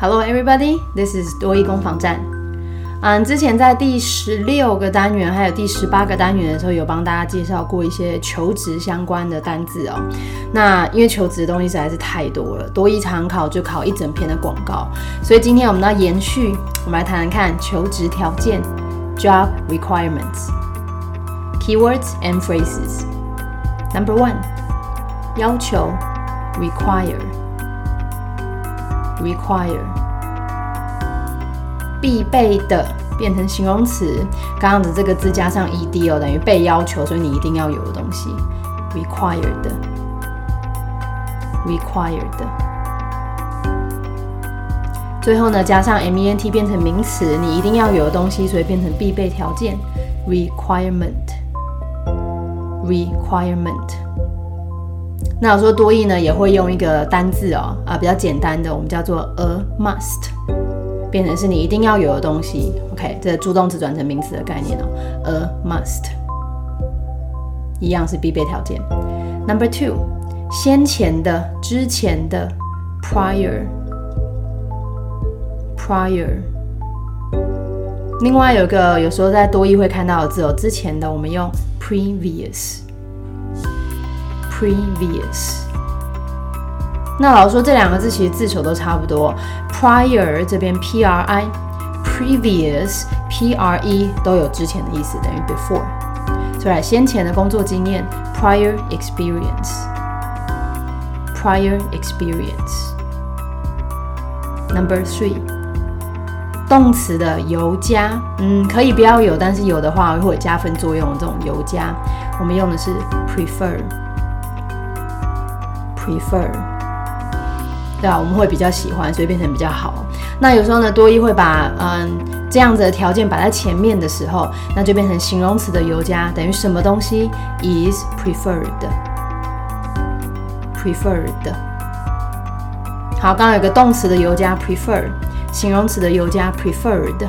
Hello, everybody. This is 多益攻防站。嗯，之前在第十六个单元还有第十八个单元的时候，有帮大家介绍过一些求职相关的单字哦。那因为求职的东西实在是太多了，多一常考就考一整篇的广告，所以今天我们要延续，我们来谈谈看求职条件 （job requirements）、keywords and phrases。Number one，要求 require。require 必备的变成形容词，刚刚的这个字加上 ed 哦，等于被要求，所以你一定要有的东西。required required 最后呢，加上 ment 变成名词，你一定要有的东西，所以变成必备条件。requirement requirement 那我说多义呢，也会用一个单字哦，啊，比较简单的，我们叫做 a must，变成是你一定要有的东西。OK，这助动词转成名词的概念哦，a must，一样是必备条件。Number two，先前的、之前的，prior，prior。另外有一个有时候在多义会看到的字哦，之前的我们用 previous。Previous，那老师说这两个字其实字首都差不多。Prior 这边 P R I，Previous P R E 都有之前的意思，等于 before。所以先前的工作经验，Prior experience，Prior experience。Number three，动词的有加，嗯，可以不要有，但是有的话会有加分作用。这种有加，我们用的是 prefer。prefer，对啊，我们会比较喜欢，所以变成比较好。那有时候呢，多一会把嗯这样子的条件摆在前面的时候，那就变成形容词的尤加，等于什么东西 is preferred，preferred。好，刚刚有个动词的尤加 prefer，形容词的尤加 preferred，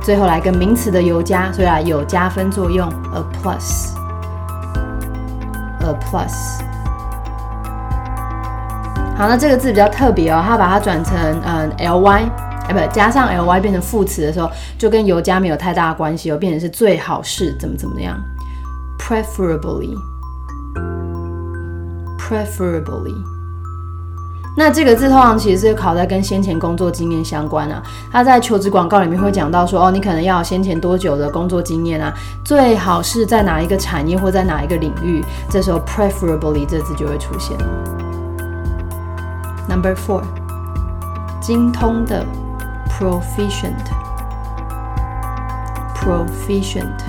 最后来个名词的尤加，所以啊有加分作用 a plus，a plus。好，那这个字比较特别哦，它把它转成嗯 ly，哎不，加上 ly 变成副词的时候，就跟尤加没有太大的关系哦，变成是最好是怎么怎么样，preferably，preferably。那这个字通常其实是考在跟先前工作经验相关啊，它在求职广告里面会讲到说，哦，你可能要先前多久的工作经验啊，最好是在哪一个产业或在哪一个领域，这时候 preferably 这字就会出现。Number four，精通的，proficient，proficient。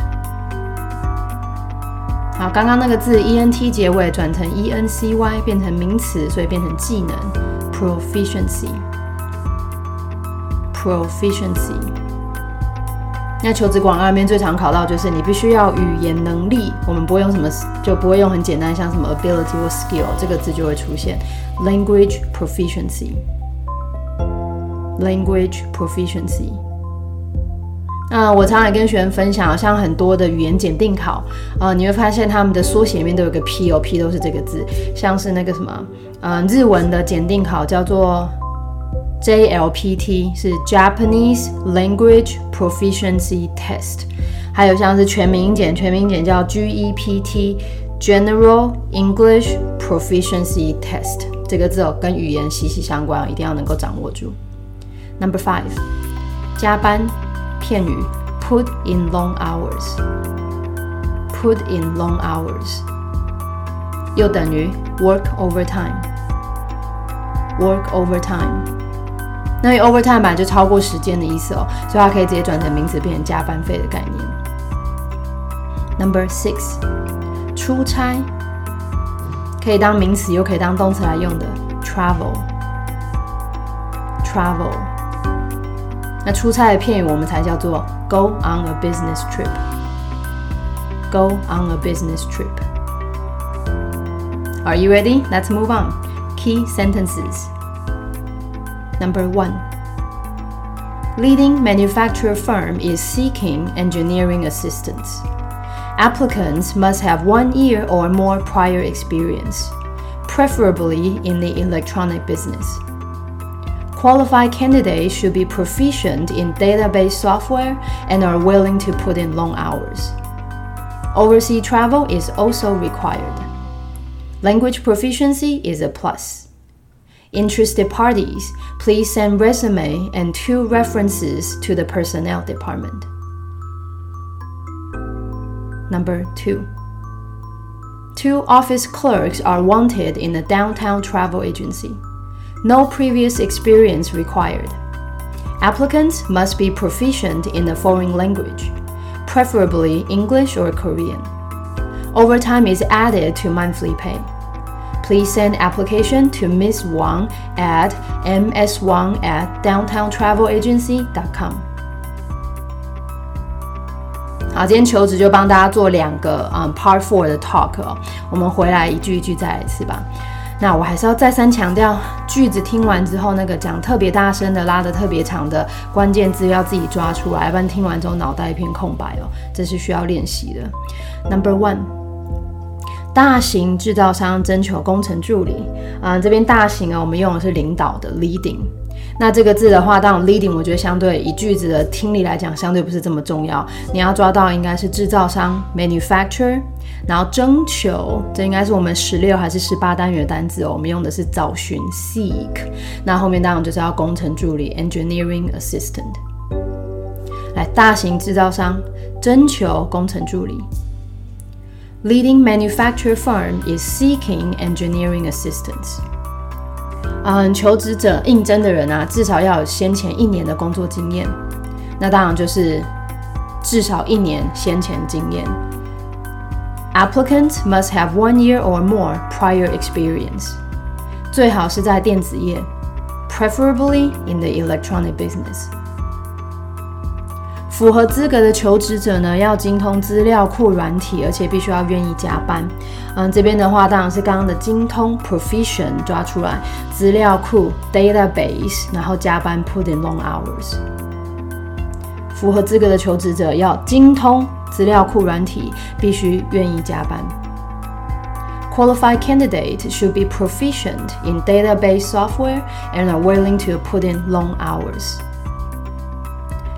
好，刚刚那个字 e n t 结尾转成 e n c y 变成名词，所以变成技能，proficiency，proficiency。 那求职广告里面最常考到就是你必须要语言能力，我们不会用什么，就不会用很简单像什么 ability 或 skill 这个字就会出现。Language proficiency. Language proficiency. 那我常常跟学生分享，像很多的语言检定考，呃，你会发现他们的缩写里面都有个 P，O，P 都是这个字。像是那个什么，嗯，日文的检定考叫做 JLPT，是 Japanese Language Proficiency Test。还有像是全民检，全民检叫 GEPT。General English Proficiency Test 这个字哦，跟语言息息相关，一定要能够掌握住。Number five，加班片语，put in long hours，put in long hours，又等于 work overtime，work overtime。 那 overtime 本来就超过时间的意思哦，所以它可以直接转成名词，变成加班费的概念。Number six。出差可以当名词，又可以当动词来用的。travel，travel。那出差的片语我们才叫做 go on a business trip。go on a business trip。Are you ready? Let's move on. Key sentences. Number one. Leading manufacturer firm is seeking engineering assistance. Applicants must have one year or more prior experience, preferably in the electronic business. Qualified candidates should be proficient in database software and are willing to put in long hours. Overseas travel is also required. Language proficiency is a plus. Interested parties, please send resume and two references to the personnel department. Number 2. Two office clerks are wanted in a downtown travel agency. No previous experience required. Applicants must be proficient in a foreign language, preferably English or Korean. Overtime is added to monthly pay. Please send application to Miss Wang at mswang at downtowntravelagency.com. 好，今天求职就帮大家做两个嗯 Part Four 的 talk 哦，我们回来一句一句再来一次吧。那我还是要再三强调，句子听完之后，那个讲特别大声的、拉的特别长的关键字要自己抓出来，不然听完之后脑袋一片空白哦，这是需要练习的。Number one，大型制造商征求工程助理啊，这边大型啊，我们用的是领导的 leading。那这个字的话，当然 leading，我觉得相对以句子的听力来讲，相对不是这么重要。你要抓到应该是制造商 manufacturer，然后征求，这应该是我们十六还是十八单元的单字哦。我们用的是找寻 seek，那后面当然就是要工程助理 engineering assistant。来，大型制造商征求工程助理 ，leading manufacturer firm is seeking engineering assistance。嗯，求职者应征的人啊，至少要有先前一年的工作经验。那当然就是至少一年先前经验。Applicants must have one year or more prior experience。最好是在电子业，preferably in the electronic business。 符合资格的求职者呢，要精通资料库软体，而且必须要愿意加班。嗯，这边的话当然是刚刚的精通 proficient 抓出来，资料库 database，然后加班 put in long hours。符合资格的求职者要精通资料库软体，必须愿意加班。Qualified candidate should be proficient in database software and are willing to put in long hours.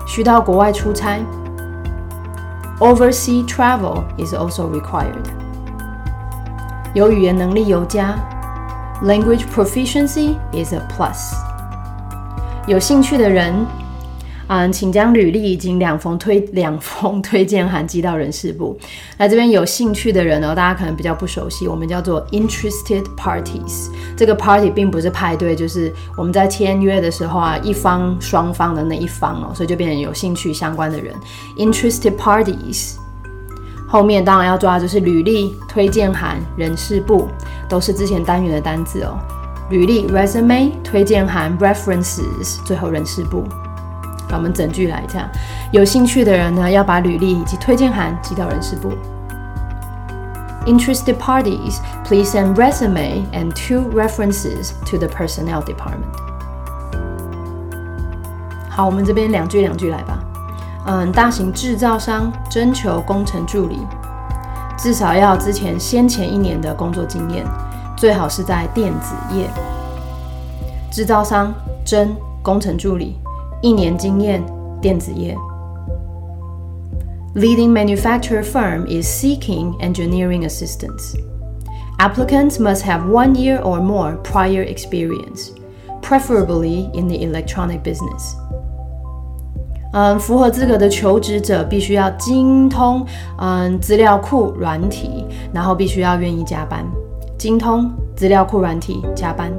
需到国外出差，oversea travel is also required。有语言能力有加，language proficiency is a plus。有兴趣的人。嗯，请将履历以及两封推两封推荐函寄到人事部。那这边有兴趣的人呢，大家可能比较不熟悉，我们叫做 interested parties。这个 party 并不是派对，就是我们在签约的时候啊，一方双方的那一方哦，所以就变成有兴趣相关的人。interested parties 后面当然要抓的就是履历、推荐函、人事部，都是之前单元的单字哦。履历 resume、推荐函 references，最后人事部。把我们整句来一下。有兴趣的人呢，要把履历以及推荐函寄到人事部。Interested parties, please send resume and two references to the personnel department. 好，我们这边两句两句来吧。嗯，大型制造商征求工程助理，至少要之前先前一年的工作经验，最好是在电子业。制造商征工程助理。一年经验，电子业。Leading manufacturer firm is seeking engineering assistance. Applicants must have one year or more prior experience, preferably in the electronic business. 嗯，符合资格的求职者必须要精通嗯资料库软体，然后必须要愿意加班。精通资料库软体，加班。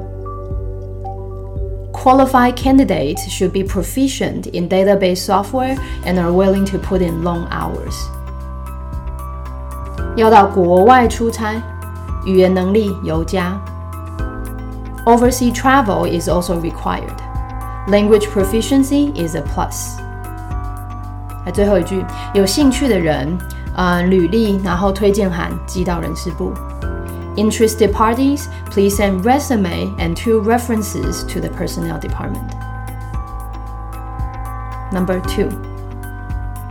Qualified candidates should be proficient in database software and are willing to put in long hours. 要到国外出差，语言能力尤佳。Overseas travel is also required. Language proficiency is a plus. 来最后一句，有兴趣的人，呃，履历然后推荐函寄到人事部。 Interested parties, please send resume and two references to the personnel department. Number two，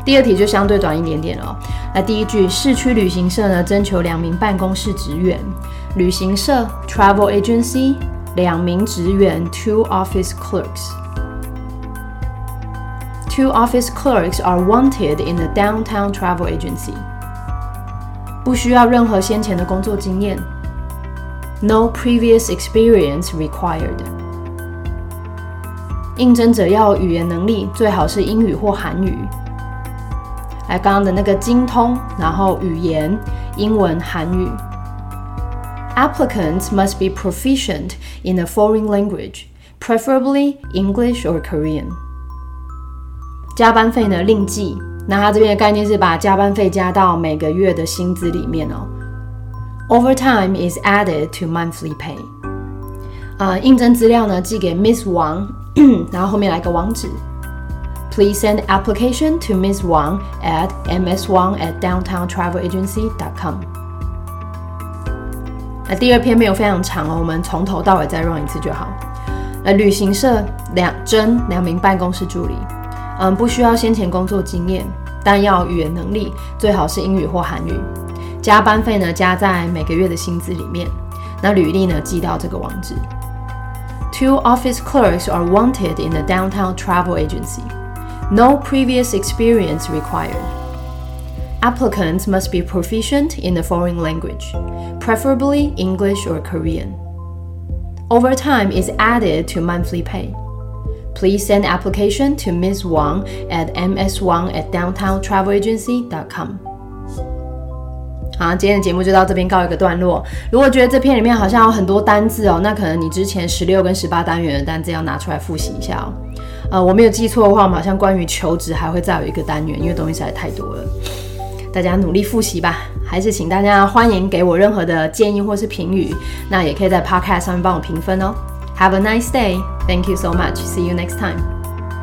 第二题就相对短一点点哦。那第一句，市区旅行社呢征求两名办公室职员，旅行社 travel agency 两名职员 （two office clerks）。Two office clerks are wanted in the downtown travel agency。 不需要任何先前的工作经验。No previous experience required。应征者要语言能力，最好是英语或韩语。来，刚刚的那个精通，然后语言，英文、韩语。Applicants must be proficient in a foreign language, preferably English or Korean. 加班费呢另计，那它这边的概念是把加班费加到每个月的薪资里面哦。Overtime is added to monthly pay. 啊，应征资料呢寄给 Miss 王，然后后面来个网址。Please send application to Miss Wang at mswang at downtowntravelagency.com。那第二篇没有非常长哦，我们从头到尾再 run 一次就好。呃，旅行社两真两名办公室助理，嗯，不需要先前工作经验，但要语言能力，最好是英语或韩语。加班费呢加在每个月的薪资里面。那履历呢寄到这个网址。Two office clerks are wanted in the downtown travel agency. No previous experience required. Applicants must be proficient in a foreign language, preferably English or Korean. Overtime is added to monthly pay. Please send application to Ms. Wang at mswang at downtowntravelagency.com. 好，今天的节目就到这边告一个段落。如果觉得这篇里面好像有很多单字哦，那可能你之前十六跟十八单元的单字要拿出来复习一下哦。呃，我没有记错的话，我们好像关于求职还会再有一个单元，因为东西实在太多了。大家努力复习吧，还是请大家欢迎给我任何的建议或是评语，那也可以在 Podcast 上面帮我评分哦。Have a nice day. Thank you so much. See you next time.